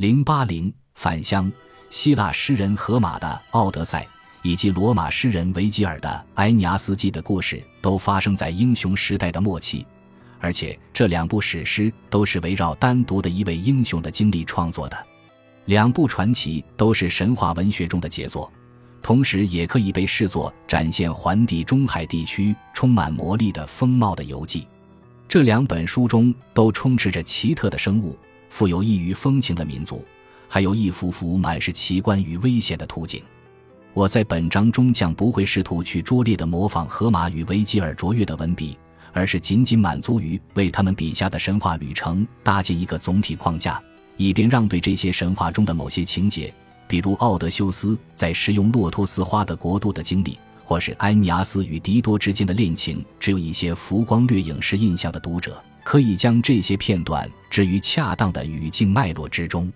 零八零返乡，希腊诗人荷马的《奥德赛》以及罗马诗人维吉尔的《埃尼阿斯纪》的故事都发生在英雄时代的末期，而且这两部史诗都是围绕单独的一位英雄的经历创作的。两部传奇都是神话文学中的杰作，同时也可以被视作展现环地中海地区充满魔力的风貌的游记。这两本书中都充斥着奇特的生物。富有异域风情的民族，还有一幅幅满是奇观与危险的图景。我在本章中将不会试图去拙劣地模仿荷马与维吉尔卓越的文笔，而是仅仅满足于为他们笔下的神话旅程搭建一个总体框架，以便让对这些神话中的某些情节，比如奥德修斯在食用洛托斯花的国度的经历，或是安尼阿斯与狄多之间的恋情，只有一些浮光掠影式印象的读者。可以将这些片段置于恰当的语境脉络之中。